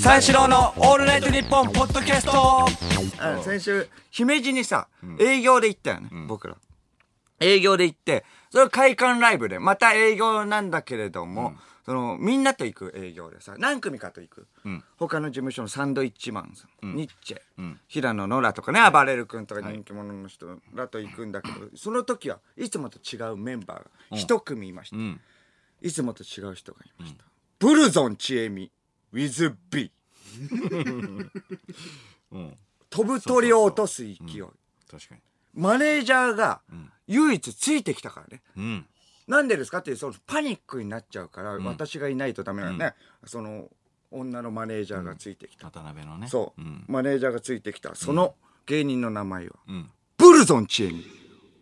三四郎のオールナイトニッポンポッドキャスト。あ先週、姫路にさ、営業で行ったよね、僕ら。営業で行って、それ会館ライブで、また営業なんだけれども、その、みんなと行く営業でさ、何組かと行く。他の事務所のサンドイッチマンさん、ニッチェ、平野ノラとかね、暴れる君とか人気者の人らと行くんだけど、その時はいつもと違うメンバーが一組いました。いつもと違う人がいました。ブルゾンちえみ、with B。飛ぶ鳥を落とす勢い。確かに。マネージャーが唯一ついてきたからね。うん。なんでですかっていうそのパニックになっちゃうから、私がいないとダメなのね、その女のマネージャーがついてきた。渡辺のね。そう、ん。マネージャーがついてきた。その芸人の名前は、ん。ブルゾンチエミ、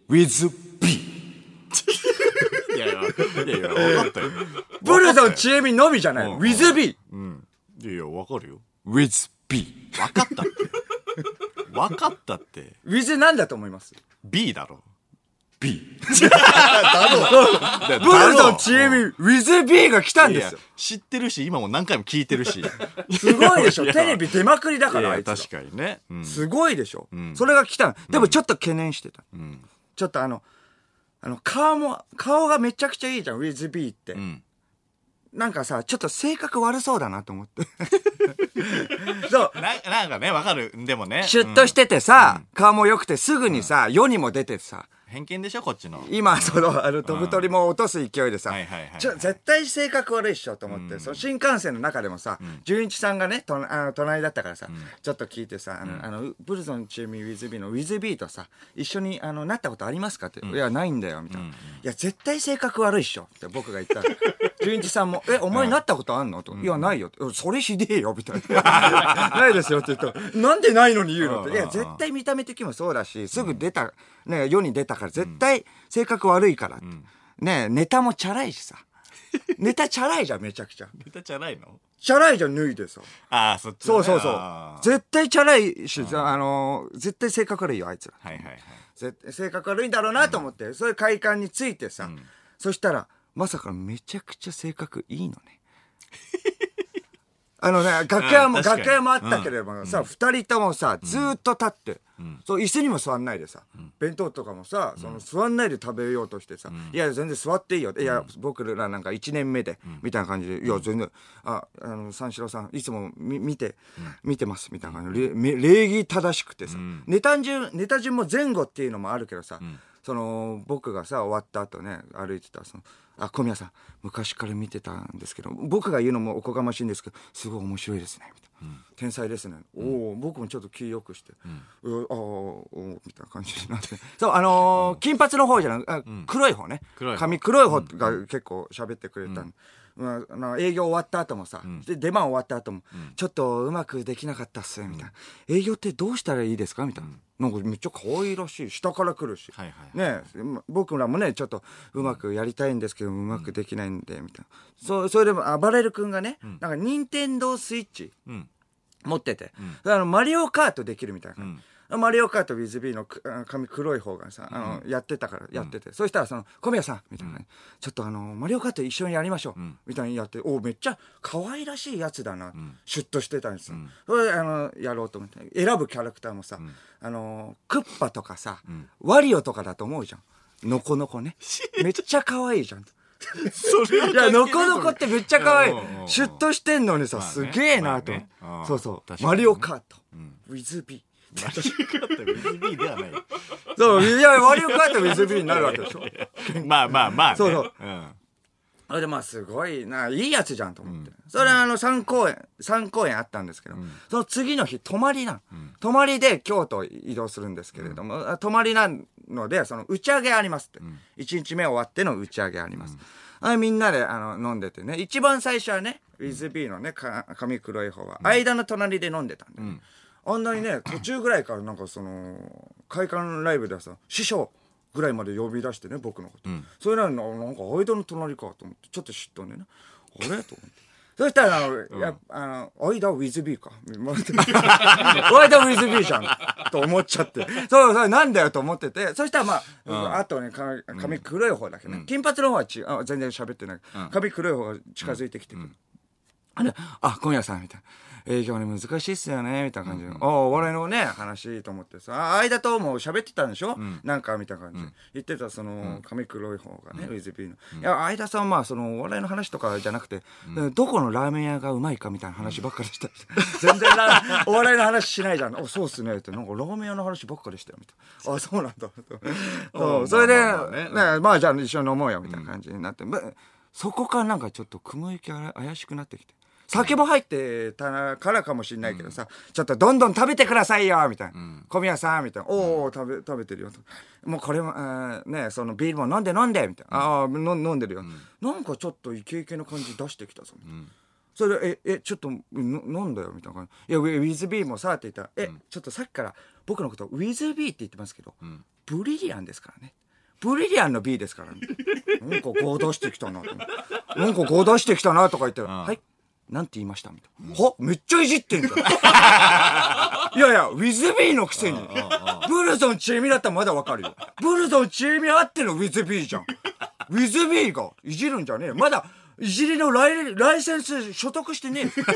with B。いやいやいやいや分かったよブルゾンチエミのみじゃない。うん with B。うんいやいや分かるよ with B。分かったって分かったって with なんだと思います？B だろ ?B。だブルゾンチエミ、with B が来たんですよ。知ってるし今も何回も聞いてるしすごいでしょ。テレビ出まくりだから、あいやいつら。確かにねうんすごいでしょ。んそれが来たのでもちょっと懸念してた。うんちょっとあの、あの、顔も、顔がめちゃくちゃいいじゃん、with B って。うんなんかさ、ちょっと性格悪そうだなと思って。そう。ななんかね分かるでもねシュッとしててさ、顔も良くてすぐにさ、世にも出てさ、偏見でしょこっちの。今、その、あの、飛ぶ鳥も落とす勢いでさはいはいはいはい、ちょ、絶対性格悪いっしょと思って、その新幹線の中でもさ、純一さんがね、とあの隣だったからさ、ちょっと聞いてさ、あの、あのブルゾンチームウィズビーのウィズビーとさ、一緒に、あの、なったことありますかって、いや、ないんだよ、みたいな。いや、絶対性格悪いっしょって僕が言ったら、純一さんも、え、お前なったことあんの？と、いや、ないよ。って、うんそれひでえよ、みたいな。ないですよって言うと、なんでないのに言うの？って。いや、絶対見た目的にもそうだし、すぐ出た、ね、世に出たから、絶対性格悪いから。ねネタもチャラいしさ。ネタチャラいじゃん、めちゃくちゃ。ネタじゃないの？チャラいじゃん、脱いでさ。ああそっちそうそうそう絶対チャラいし、あのー、絶対性格悪いよ、あいつら。はいはいはい性格悪いんだろうなと思って、そういう快感についてさ、そしたら、まさかめちゃくちゃ性格いいのね。あのね、楽屋も、楽屋もあったけれどもさ、二、人ともさ、ずーっと立って、そう、椅子にも座んないでさ、弁当とかもさ、その座んないで食べようとしてさ、いや、全然座っていいよ。いや、僕らなんか1年目で、みたいな感じで、いや、全然、あ、あの、三四郎さん、いつもみ見て、見てます、みたいな感じで、れ礼儀正しくてさ、ネタ順、ネタ順も前後っていうのもあるけどさ、その僕がさ終わった後ね歩いてたらその「あ小宮さん昔から見てたんですけど僕が言うのもおこがましいんですけどすごい面白いですね」みたいな、天才ですね」おお僕もちょっと気よくして「うん、ああみたいな感じになって。そうあのー金髪の方じゃなくあ黒い方ね。黒い方。髪黒い方が結構喋ってくれたの、まあ、あの営業終わった後もさ、で出番終わった後も、ちょっとうまくできなかったっすみたいな、営業ってどうしたらいいですか？みたいな、なんかめっちゃ可愛らしい下から来るし、はいはいねま僕らもねちょっとうまくやりたいんですけどうまくできないんでみたいな、そそれでも暴れる君がね、なんか任天堂スイッチうん。持ってて、あのマリオカートできるみたいな感じ、マリオカート WithB の髪黒い方がさ、あの、やってたから、やってて。そしたら、その、小宮さんみたいなね、ちょっとあの、マリオカート一緒にやりましょう、みたいにやって、おめっちゃ可愛らしいやつだな、シュッとしてたんですよ。それで、あの、やろうと思って。選ぶキャラクターもさ、あの、クッパとかさ、ワリオとかだと思うじゃん。のこのこね。めっちゃ可愛いじゃん。それはいや、のこのこってめっちゃ可愛いうんうんう。んシュッとしてんのにさ、すげえなとそうそう。マリオカート。With B。間違った BB ではないそう、いや、マリオカート with B になるわけでしょ。まあまあまあねそうそううんそれでまあすごいな、いいやつじゃんと思って。それはあの3公演、3公演あったんですけど、その次の日泊まりなん。泊まりで京都移動するんですけれども、あ泊まりなので、その打ち上げありますって。1日目終わっての打ち上げあります。あみんなであの飲んでてね、一番最初はね、ウィズビーのね、か髪黒い方は、間の隣で飲んでたんで、あんなにね、途中ぐらいからなんかその、会館ライブではさ、師匠ぐらいまで呼び出してね、僕のこと。それなのになんか間の隣かと思って、ちょっと嫉妬ね。あれ？と思って。そしたら、あの、やあの、間 with B か。間 with B じゃん。と思っちゃって。そうそう、なんだよと思ってて。そしたらまあ、あとね、か髪黒い方だけね。金髪の方はちあ全然喋ってない。髪黒い方が近づいてきてくる。あれ、あ、小宮さん、みたいな。営業に難しいっすよね、みたいな感じで。あお笑いのね、話と思ってさ、あ間とも喋ってたんでしょ、なんか、みたいな感じで。言ってた、その、髪黒い方がね、ウィズビーの。いや、間さんはまあ、その、お笑いの話とかじゃなくて、どこのラーメン屋がうまいかみたいな話ばっかりした。全然ラお笑いの話しないじゃん。お、そうっすね、って。なんか、ラーメン屋の話ばっかりしたよ、みたいな。あ、そうなんだ。そう、それで、まあまあねね、まあ、じゃあ一緒に飲もうよ、みたいな感じになって。まそこからなんかちょっと雲行きが怪しくなってきて。酒も入ってたからかもしれないけどさ、ちょっとどんどん食べてくださいよみたいな。小宮さんみたいな。おお食べ、食べてるよと。もうこれも、あーね、そのビールも飲んで飲んでみたいな。ああ、の飲んでるよ。なんかちょっとイケイケな感じ出してきたぞ。みたいなそれで、え、え、ちょっと、の飲んだよ、みたいな感じ。いや、ウィズビーもさ、って言ったら、え、ちょっとさっきから僕のこと、ウィズビーって言ってますけど、ブリリアンですからね。ブリリアンの B ですからね。なんかこう出してきたなと。なんかこう出してきたなとか言って、はい。なんて言いましたみたいな。は？めっちゃいじってんじゃん。いやいや、ウィズビーのくせに。ブルゾンチエミだったらまだわかるよ。ブルゾンチエミあってのウィズビーじゃん。ウィズビーがいじるんじゃねえよ。まだ、いじりのライライセンス所得してねえよ。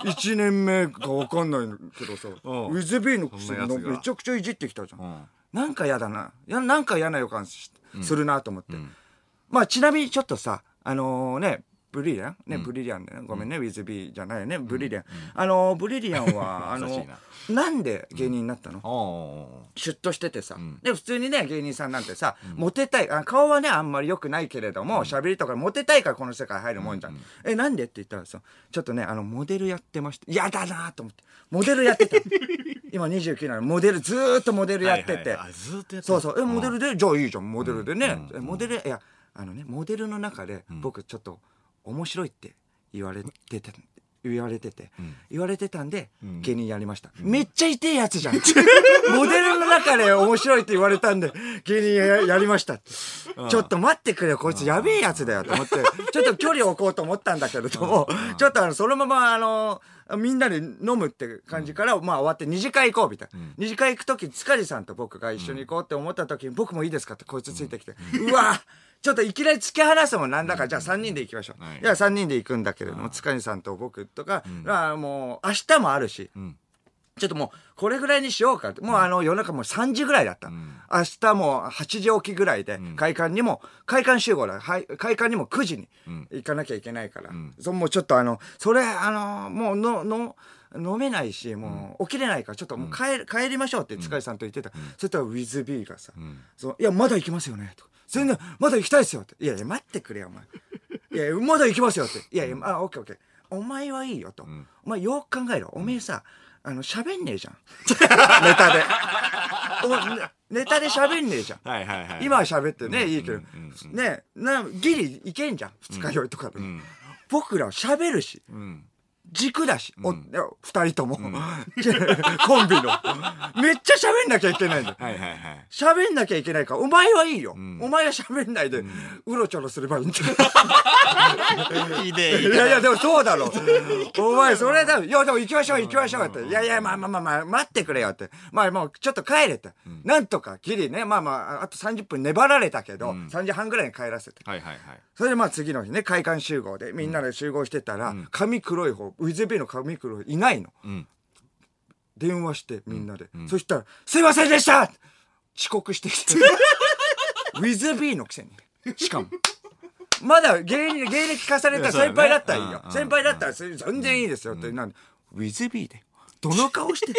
1年目かわかんないけどさ、ウィズビーのくせにめちゃくちゃいじってきたじゃん。んなんか嫌だな。いや、なんか嫌な予感しするなと思って。まあ、ちなみにちょっとさ、あのね、ブリリアン？ね、ブリリアンね。ごめんね、ウィズビーじゃないよね、ブリリアン。あのブリリアンは、あのな。なんで芸人になったの、おシュッとしててさ、で普通にね芸人さんなんてさ、モテたい。あ顔はねあんまり良くないけれども喋、りとかモテたいからこの世界入るもんじゃん、えなんでって言ったらさちょっとねあのモデルやってました。嫌だなと思って。モデルやってた。今29なのモデルずーっとモデルやってて、ずーっとやってた。そうそう。えモデルで？じゃあいいじゃんモデルでね、えモデルいやあのねモデルの中で僕ちょっと面白いって言われてて言われてて、言われてたんで、芸人やりました。めっちゃ痛いやつじゃん。モデルの中で面白いって言われたんで、芸人ややりました。って。ちょっと待ってくれよ、こいつやべえやつだよと思って、ちょっと距離を置こうと思ったんだけれども、ちょっとあの、そのままあの、みんなで飲むって感じから、まあ終わって二次会行こうみたいな。二次会行くとき、塚地さんと僕が一緒に行こうって思ったときに、僕もいいですかってこいつついてきて、うわちょっといきなり突き放すもんなんだから、じゃあ3人で行きましょう。はいいや、3人で行くんだけれども、塚地さんと僕とか、あもう、明日もあるし、ちょっともう、これぐらいにしようかって。もうあの、夜中もう3時ぐらいだった。明日もう8時起きぐらいで、会館にも、会館集合だ。はい、会館にも9時に行かなきゃいけないから。そもうちょっとあの、それ、あの、もうの、の、飲めないし、もう起きれないから、ちょっともう帰,、帰りましょうって塚地さんと言ってた。そしたら、ウィズビーがさ、そういや、まだ行きますよね、とか。全然、まだ行きたいですよって。いやいや、待ってくれよ、お前。いやいや、まだ行きますよって。いやいや、あ、オッケーオッケー。お前はいいよと。お前よく考えろ。おめえさ、あの、喋んねえじゃん。ネタで。ネタで喋んねえじゃん。はいはいはい。今は喋ってね、いいけど。ねな、ギリいけんじゃん。二日酔いとかでも。僕らは喋るし。うん。軸だし、お二人とも、コンビの。めっちゃ喋んなきゃいけないんだよ。はいはいはい。喋んなきゃいけないから、お前はいいよ。お前は喋んないで、うろちょろすればいいんだよ。ひでいやいや、でもそうだろ。お前、それだ。いや、でも行きましょう、行きましょうって。いやいや、まあまあまあまあ、待ってくれよって。まあもう、ちょっと帰れって。なんとか、ギリね、まあまあ、あと30分粘られたけど、3時半ぐらいに帰らせて。はいはいはい。それでまあ次の日ね、会館集合で、みんなで集合してたら、髪黒い方、ウィズビーの髪黒い、いないの。ん電話して、みんなで。そしたら、すいませんでした遅刻してきて。ウィズビーのくせに。しかも。まだ芸人芸歴重ねた先輩だったらいいよ。先輩だったら全然いいですよって。なんでウィズビーで。どの顔して、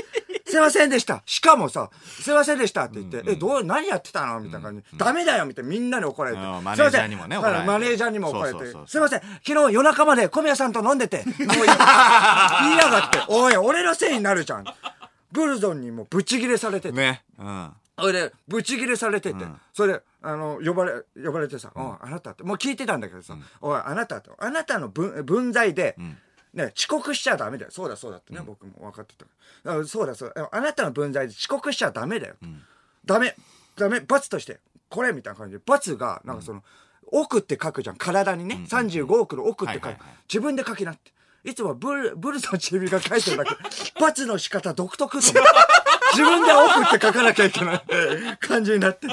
すいませんでした。しかもさ、すいませんでしたって言って、え、どう、何やってたの？みたいな感じ。ダメだよみたいな。みんなに怒られて。うんマすいませんネージャーにもね怒られてマネージャーにも怒られて。すいません。昨日夜中まで小宮さんと飲んでて。もう言いやがって。おい、俺のせいになるじゃん。ブルゾンにもブチギレされてて。ね。うん。それで、ブチギレされてて、それで、あの、呼ばれ、呼ばれてさ、おいあなたって、もう聞いてたんだけどさ、おい、あなたと、あなたの分、分際で、ね、遅刻しちゃダメだよ。そうだそうだってね、僕も分かってた。だからそうだそうだ。あなたの分際で遅刻しちゃダメだよ。ダメ、ダメ、罰として、これみたいな感じで、罰が、なんかその、億って書くじゃん、体にね。35億の億って書くはいはいはい。自分で書きなって。いつもブル、ブルゾンチビが書いてるだけ。罰の仕方独特と思自分で奥って書かなきゃいけない感じになって。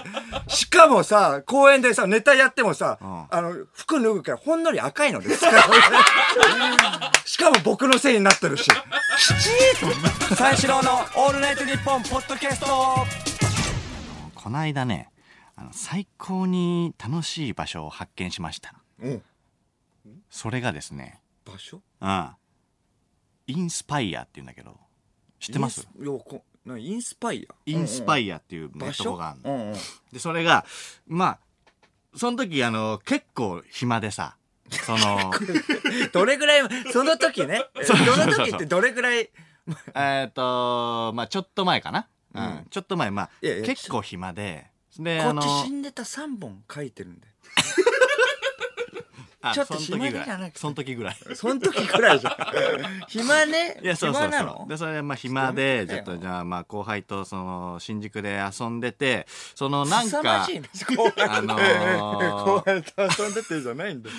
しかもさ、公園でさ、ネタやってもさ、んあの、服脱ぐからほんのり赤いのです。しかも僕のせいになってるし。三四郎のオールナイトニッポンポッドキャストこの間ねあの最高に楽しい場所を発見しましたうん。それがですね場所？うんインスパイアっていうんだけど知ってます？いやこなインスパイア。インスパイイアっていうね場所とこがあるの。うんうん。でそれがまあその時あの結構暇でさ。その どれぐらい、その時ね。そう。そうそうその時ってどれぐらい、えっとまあちょっと前かな、うん。うん。ちょっと前まあいやいや結構暇で。でこっち死んでた3本書いてるんで。あちょっと暇じゃなくて。その時ぐらい。その時くらいじゃん。暇ね？いやそうそう暇なの？そうでそれでまあ暇でちょっとじゃあまあ後輩とその新宿で遊んでてそのなんかね後輩あのー 後輩と遊んでてじゃないんだ。よ。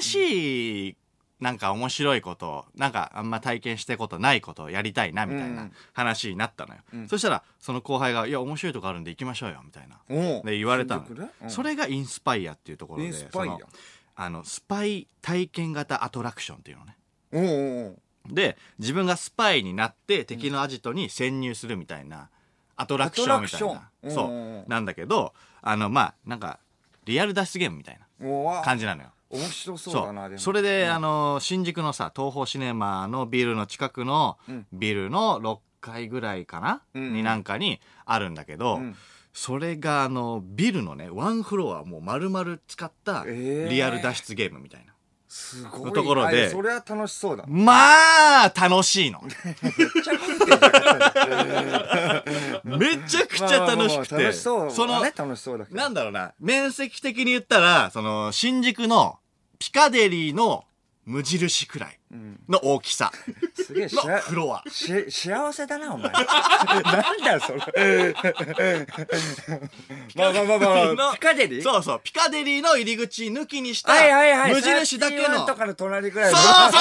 新しいなんか面白いことなんかあんま体験したことないことをやりたいなみたいなうん。話になったのよ、うん。そしたらその後輩が「いや面白いとこあるんで行きましょうよ」みたいな。で言われたの。うん。それがインスパイアっていうところでそのあのスパイ体験型アトラクションっていうのね。おうおうで自分がスパイになって敵のアジトに潜入するみたいなアトラクションみたいな。う。んうんう。なんだけどあのまあなんかリアル脱出ゲームみたいな感じなのよ。面白そうそだなそれで、うん。あの新宿のさ東宝シネマのビルの近くのうん。ビルの6階ぐらいかな、うん。になんかにあるんだけど、うんそれがあのビルのねワンフロアもう丸々使ったえー。リアル脱出ゲームみたいな、すごい。のところであそれは楽しそうだ。まあ楽しいの。めちゃくちゃ楽しくて、その楽しそうなんだろうな、面積的に言ったら、その、新宿のピカデリーの無印くらい。うんの大きさ。すげえしのフロア。し幸せだなお前。なんだよそれ。まあまあまあまあ。ピカデリー？そうそう、ピカデリーの入り口抜きにした、はいはいはい。無印だけの、31そうとかの隣ぐらいの。そうそうそうそう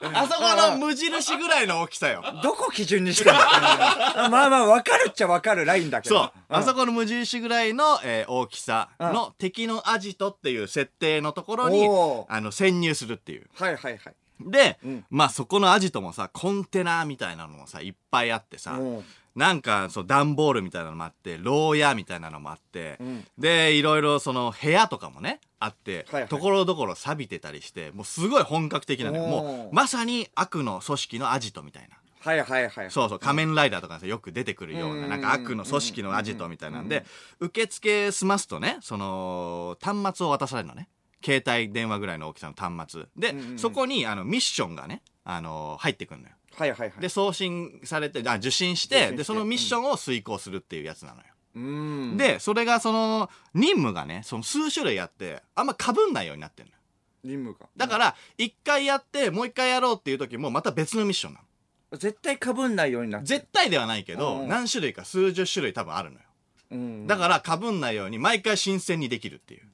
そう。あそこの無印ぐらいの大きさよ。どこ基準にしてんの？まあまあ分かるっちゃ分かるラインだけど。そう。あそここの無印ぐらいの、えー大きさの敵のアジトっていう設定のところにおー、あの、潜入するっていう。はいはいはい。で、うん。まあそこのアジトもさ、コンテナみたいなのもさ、いっぱいあってさ、うん。なんか、そう、段ボールみたいなのもあって、牢屋みたいなのもあって、うん。で、いろいろその部屋とかもね、あって、はいはい。ところどころ錆びてたりして、もうすごい本格的なのよ。おー。もう、まさに悪の組織のアジトみたいな。はいはいはい。そうそう、仮面ライダーとかさ、よく出てくるような、うん。なんか悪の組織のアジトみたいなんで、受付済ますとね、その、端末を渡されるのね。携帯電話ぐらいの大きさの端末。で、うんうんそこに、あの、ミッションがね、あの、入ってくるのよ。はいはいはいで、送信されて、あ、受信してて、で、そのミッションを遂行するっていうやつなのよ。うんで、それがその、任務がね、その数種類あって、あんま被んないようになってるのよ。任務がだから、一回やって、もう一回やろうっていう時も、また別のミッションなの。絶対かぶんないようになって絶対ではないけど、うん何種類か数十種類多分あるのよ。うんだから被んないように毎回新鮮にできるっていううん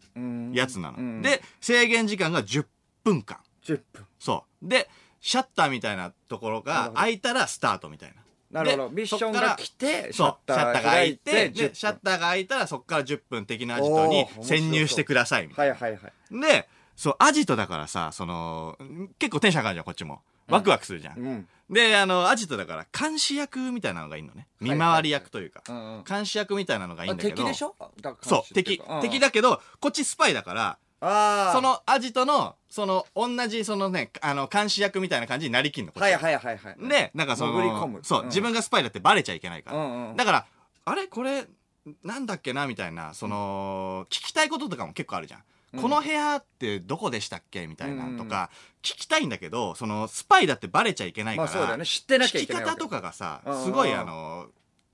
やつなの。うんで、制限時間が10分間。10分そう。で、シャッターみたいなところが開いたらスタートみたいな。なるほどでミッションが来てシャッターが開いて、10で、分シャッターが開いたらそこから10分的なアジトに潜入してくださいみたいはいはいはいな。で、そう、アジトだからさ、その、結構テンション上がるじゃん、こっちも。ワクワクするじゃん。うんで、あの、アジトだから監視役みたいなのがいいのね。見回り役というか。うんうん監視役みたいなのがいいんあだけど。敵でしょ？だからそう、敵。敵だけど、こっちスパイだから、ああそのアジトの、その、同じ、そのね、あの、監視役みたいな感じになりきんの。こっちはいはいはいはいで、なんかその、潜り込むそう、うん自分がスパイだってバレちゃいけないから。うんうんだから、あれ？これ、なんだっけな？みたいな、その、聞きたいこととかも結構あるじゃん。うん。この部屋ってどこでしたっけ？みたいなとか、聞きたいんだけど、その、スパイだってバレちゃいけないから、まあそうだよね。知ってなきゃいけないわけ。聞き方とかがさすごいあの、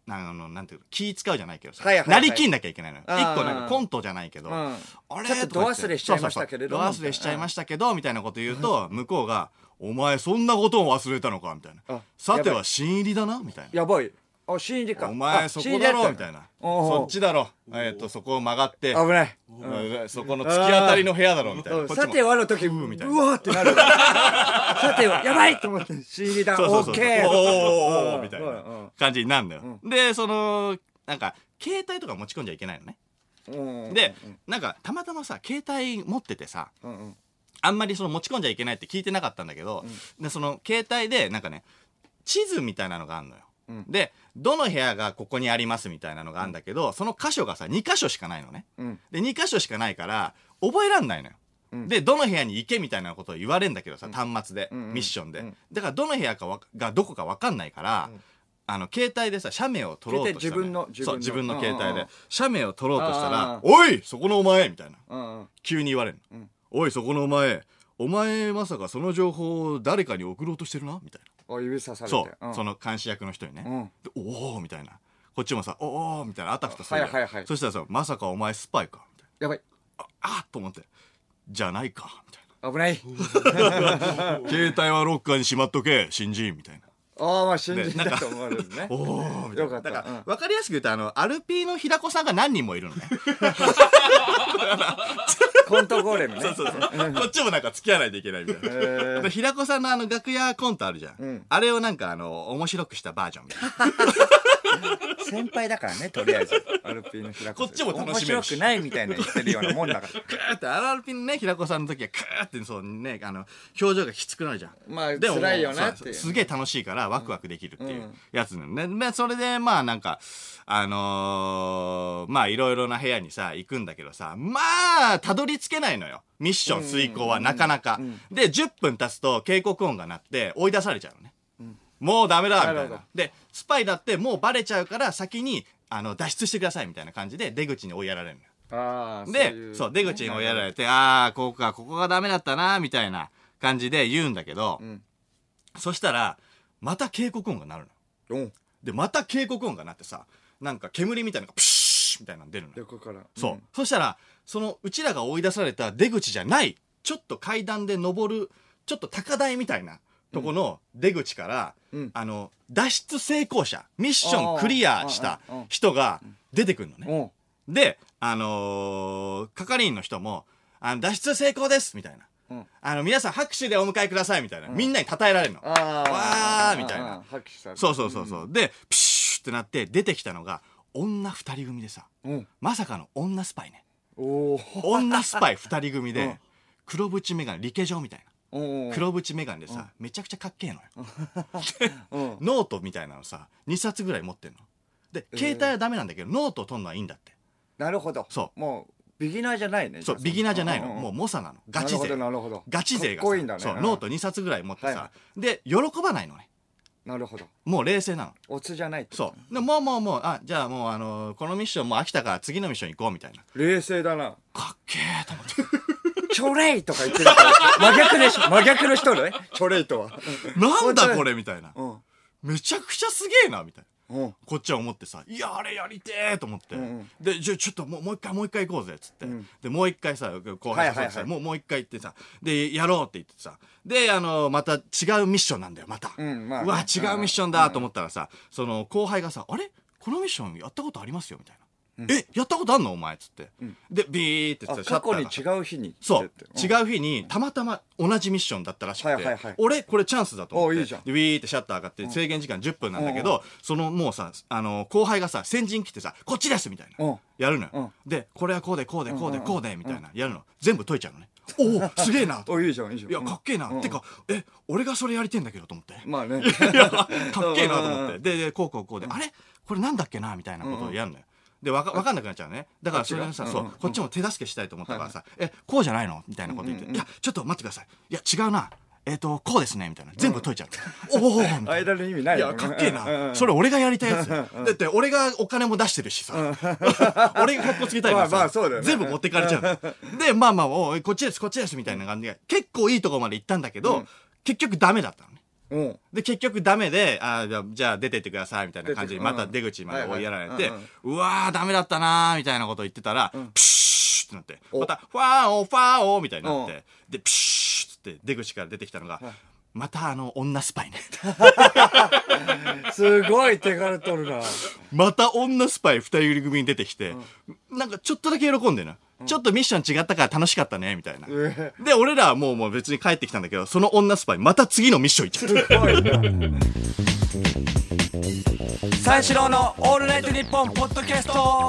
あの、なんていうの、気使うじゃないけどさ、はいはいはい。なりきんなきゃいけないの一個なんかコントじゃないけど、うん。あれ？ちょっととか言って度忘れしちゃいましたけれども。そうそうそう。度忘れしちゃいましたけど、みたいなこと言うと、向こうが、お前そんなことを忘れたのかみたいな。あ。さては新入りだなみたいな。やばいあ新入りか。お前あそこだろみたいな。そっちだろ。えっとそこを曲がって。危ない。うんそこの突き当たりの部屋だろみたいな。さてはの時うみたいな。わーってなる。さてはやばいと思って新入りだそうそうそう。オッケー。おーおーおーうんみたいうんな感じになるんだよ。でそのなんか携帯とか持ち込んじゃいけないのね。うん。うん。でなんかたまたまさ携帯持っててさうんうん。あんまりその持ち込んじゃいけないって聞いてなかったんだけど、でその携帯でなんかね地図みたいなのがあるのよ、うん。でどの部屋がここにありますみたいなのがあるんだけど、その箇所がさ2箇所しかないのね。うん。で2箇所しかないから覚えらんないのよ、うん。でどの部屋に行けみたいなことを言われるんだけどさ、端末で、ミッションで、うん。だからどの部屋かわがどこか分かんないから、あの携帯でさ写メを撮ろうとしたのよ。携帯自分の自分の。そう自分の携帯で。写メを撮ろうとしたあらー「おいそこのお前!」みたいな。急に言われるの、うん。おいそこのお前。お前まさかその情報を誰かに送ろうとしてるな？みたいお指ささなれて。そう、その監視役の人にね、おおみたいな。こっちもさおおみたいなあたふたするじゃん。はいはいはい。そしたらさまさかお前スパイかみたいやばい。なああと思って。じゃないかみたい危ない。な 携帯はロッカーにしまっとけ新人みたいな。ああまあ信じねなんかたと思われるね。おおみたいかった。だから、うん分かりやすく言うとあのアルピーの平子さんが何人もいるのね コントゴーレムね。そうそうそう。こっちもなんか付き合わないといけないみたいな。平子さんのあの楽屋コントあるじゃん、うん。あれをなんかあの面白くしたバージョンみたいな 先輩だからねとりあえず。アルピーの平子こっちも楽しめるし面白くないみたいな言ってるようなもんだから。クーってアラピンのね平子さんの時はクーってそうねあの表情がきつくなるじゃん。まあでも辛いよなっていう。そうすげえ楽しいからワクワクできるっていう。うん。やつなのね、でそれでまあなんかあのーまあいろいろな部屋にさ行くんだけどさまあたどり着けないのよ。ミッション遂行はなかなか、うん。で10分経つと警告音が鳴って追い出されちゃうのね、もうダメだみたいな。でスパイだってもうバレちゃうから先にあの脱出してくださいみたいな感じで出口に追いやられるのよ。ああで、そう、出口に追いやられて、ああ、ここか、ここがダメだったな、みたいな感じで言うんだけど、ん。そしたら、また警告音が鳴るの。う。んで、また警告音が鳴ってさ、なんか煙みたいなのがプシューみたいなの出るのよ。横から。そう。そしたら、その、うちらが追い出された出口じゃない、ちょっと階段で登る、ちょっと高台みたいなとこの出口から、うんあの、脱出成功者、ミッションクリアしたあーあーあー人が出てくるのね。うんで、あのー係員の人も、あの、脱出成功ですみたいな。うんあの、皆さん拍手でお迎えくださいみたいな。みんなに称えられるの。ああわーみたいな拍手されてそうそうそうそう。で、プシュってなって出てきたのが、女二人組でさ、うんまさかの女スパイね。女スパイ二人組でうん、黒縁メガネ、リケジョみたいな。お黒縁メガネでさ、めちゃくちゃかっけえのよ。うん ノートみたいなのさ、2冊ぐらい持ってんの。で、携帯はダメなんだけど、ノートを取るのはいいんだって。なるほどそうもうビギナーじゃないねそう、ビギナーじゃないの。もう猛者なの。ガチ勢。なるほどなるほどガチ勢がねそう、うんノート2冊ぐらい持ってさ、はで、喜ばないのね。なるほどもう冷静なの。オツじゃないってそう。でもうもうもう、あ、じゃあもうあのこのミッションもう飽きたから次のミッション行こうみたいな。冷静だなかっけえと思って。チョレイとか言ってるから真逆でしょ真逆の人ねチョレイとはなんだこれみたいな。うんめちゃくちゃすげえなみたいな。うんこっちは思ってさ、いや、あれやりてえと思って。で、じゃあちょっともうもう一回もう一回行こうぜっつって。んで、もう一回さ、後輩さ、はいはもうもう一回行ってさ、で、やろうって言ってさ。で、あの、また違うミッションなんだよ、また。うんまあねうわ、違うミッションだと思ったらさ、その後輩がさ、あれ？このミッションやったことありますよみたいな。え、やったことあんの？お前っつって。で、ビーってあさ、過去にシャッターが違う日にそう。う違う日に、たまたま同じミッションだったらしくて、はいはいはい俺、これチャンスだと思って。おいいで、ウィーってシャッター上がって、制限時間10分なんだけど、そのもうさ、あの、後輩がさ、先陣来てさ、こっちですみたいな。うんやるのよ。で、これはこうで、こうで、こうで、こうで、みたいな。やるの。全部解いちゃうのね。おお、すげえなと。おいいじゃんいいじゃんいや、かっけえな。うんてか、え、俺がそれやりてんだけどと思って。まあね いや、かっけえなと思って。うんで、で、こうこうこうで、あれ？これなんだっけな？みたいなことをやるのよ。で、わか、わかんなくなっちゃうね。だから、それでさ、こっちがうん、そうこっちも手助けしたいと思ったからさ、え、こうじゃないの？みたいなこと言って、いや、ちょっと待ってください。いや、違うな。えっと、こうですね。みたいな。全部解いちゃう。おおみたいな。間の意味ないいや、よかっけえうんうな。んそれ俺がやりたいやつだって、俺がお金も出してるしさ。俺が格好つけたいからさ。まあまあそうだよね全部持ってかれちゃうの。で、まあまあ、おいこっちです、こっちです、みたいな感じで、結構いいとこまで行ったんだけど、結局ダメだったのね。うん。で、結局ダメで、あーじゃあ、じゃあ出てってください、みたいな感じで、出てまた出口まで追いやられてはいはい、うわー、ダメだったなー、みたいなこと言ってたら、プシューってなって、お。また、ファーオー、ファーオー、みたいになって、で、プシューって出口から出てきたのが、またあの女スパイね。すごい手軽取るな。また女スパイ二人組に出てきて、なんかちょっとだけ喜んでるの。ちょっとミッション違ったから楽しかったね、みたいな。えで、俺らはもうもう別に帰ってきたんだけど、その女スパイ、また次のミッション行っちゃった。三四郎のオールナイトニッポンポッドキャスト